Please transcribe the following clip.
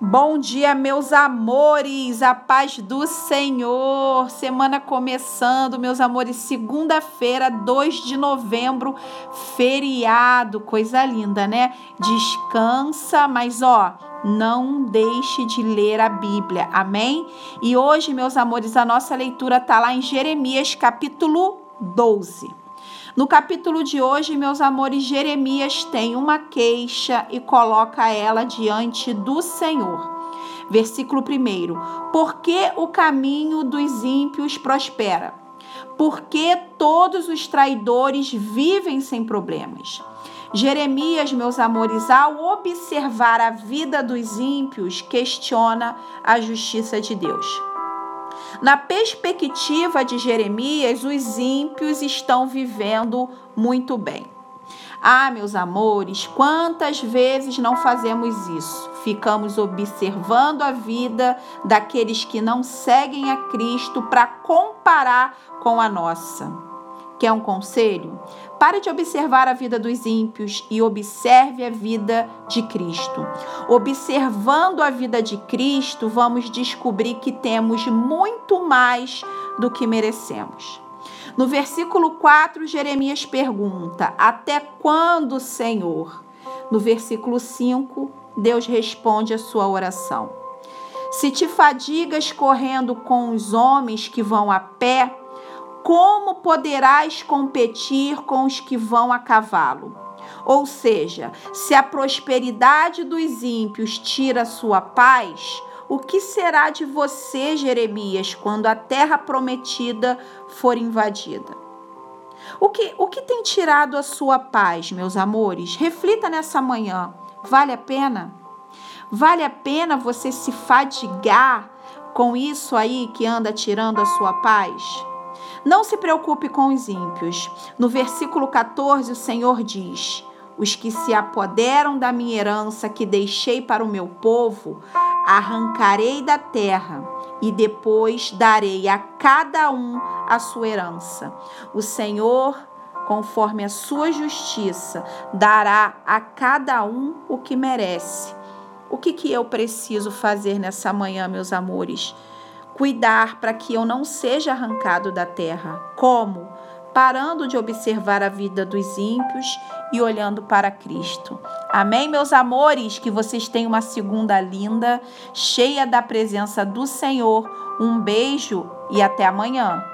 Bom dia, meus amores, a paz do Senhor. Semana começando, meus amores, segunda-feira, 2 de novembro, feriado, coisa linda, né? Descansa, mas ó, não deixe de ler a Bíblia, amém? E hoje, meus amores, a nossa leitura tá lá em Jeremias capítulo 12. No capítulo de hoje, meus amores, Jeremias tem uma queixa e coloca ela diante do Senhor. Versículo 1: Por que o caminho dos ímpios prospera? Porque todos os traidores vivem sem problemas. Jeremias, meus amores, ao observar a vida dos ímpios, questiona a justiça de Deus. Na perspectiva de Jeremias, os ímpios estão vivendo muito bem. Ah, meus amores, quantas vezes não fazemos isso? Ficamos observando a vida daqueles que não seguem a Cristo para comparar com a nossa. Quer um conselho? Pare de observar a vida dos ímpios e observe a vida de Cristo. Observando a vida de Cristo, vamos descobrir que temos muito mais do que merecemos. No versículo 4, Jeremias pergunta: Até quando, Senhor? No versículo 5, Deus responde a sua oração. Se te fadigas correndo com os homens que vão a pé, como poderás competir com os que vão a cavalo? Ou seja, se a prosperidade dos ímpios tira sua paz, o que será de você, Jeremias, quando a terra prometida for invadida? O que, o que tem tirado a sua paz, meus amores? Reflita nessa manhã. Vale a pena? Vale a pena você se fadigar com isso aí que anda tirando a sua paz? Não se preocupe com os ímpios. No versículo 14, o Senhor diz: Os que se apoderam da minha herança que deixei para o meu povo, arrancarei da terra e depois darei a cada um a sua herança. O Senhor, conforme a sua justiça, dará a cada um o que merece. O que, que eu preciso fazer nessa manhã, meus amores? Cuidar para que eu não seja arrancado da terra. Como? Parando de observar a vida dos ímpios e olhando para Cristo. Amém, meus amores? Que vocês tenham uma segunda linda, cheia da presença do Senhor. Um beijo e até amanhã.